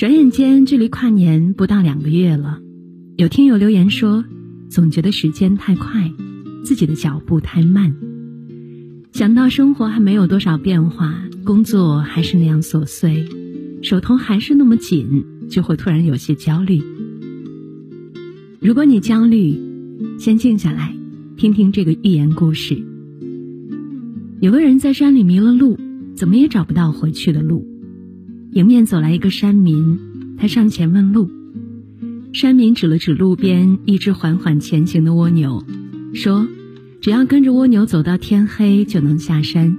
转眼间，距离跨年不到两个月了。有听友留言说，总觉得时间太快，自己的脚步太慢。想到生活还没有多少变化，工作还是那样琐碎，手头还是那么紧，就会突然有些焦虑。如果你焦虑，先静下来，听听这个寓言故事。有个人在山里迷了路，怎么也找不到回去的路。迎面走来一个山民，他上前问路。山民指了指路边一只缓缓前行的蜗牛，说：“只要跟着蜗牛走到天黑，就能下山。”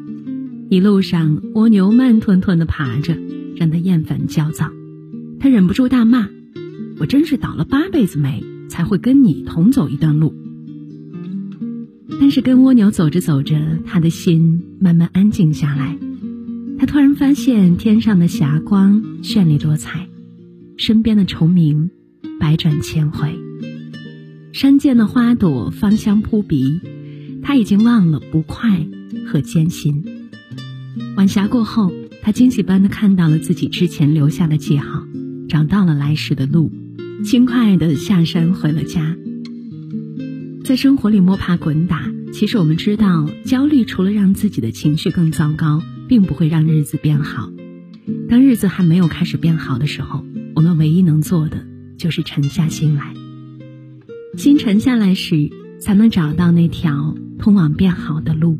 一路上，蜗牛慢吞吞地爬着，让他厌烦焦躁。他忍不住大骂：“我真是倒了八辈子霉，才会跟你同走一段路。”但是跟蜗牛走着走着，他的心慢慢安静下来。突然发现天上的霞光绚丽多彩，身边的虫鸣百转千回，山涧的花朵芳香扑鼻。他已经忘了不快和艰辛。晚霞过后，他惊喜般的看到了自己之前留下的记号，找到了来时的路，轻快的下山回了家。在生活里摸爬滚打，其实我们知道，焦虑除了让自己的情绪更糟糕。并不会让日子变好。当日子还没有开始变好的时候，我们唯一能做的就是沉下心来。心沉下来时，才能找到那条通往变好的路。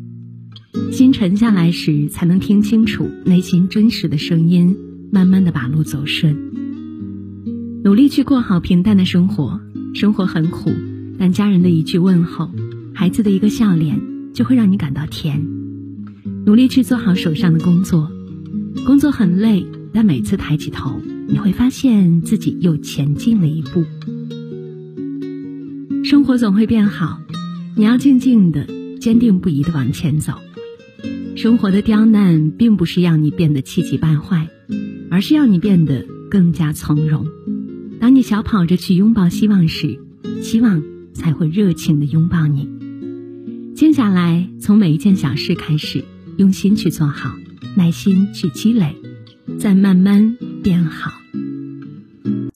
心沉下来时，才能听清楚内心真实的声音，慢慢的把路走顺。努力去过好平淡的生活，生活很苦，但家人的一句问候，孩子的一个笑脸，就会让你感到甜。努力去做好手上的工作，工作很累，但每次抬起头，你会发现自己又前进了一步。生活总会变好，你要静静的、坚定不移的往前走。生活的刁难并不是要你变得气急败坏，而是要你变得更加从容。当你小跑着去拥抱希望时，希望才会热情的拥抱你。静下来，从每一件小事开始。用心去做好，耐心去积累，再慢慢变好。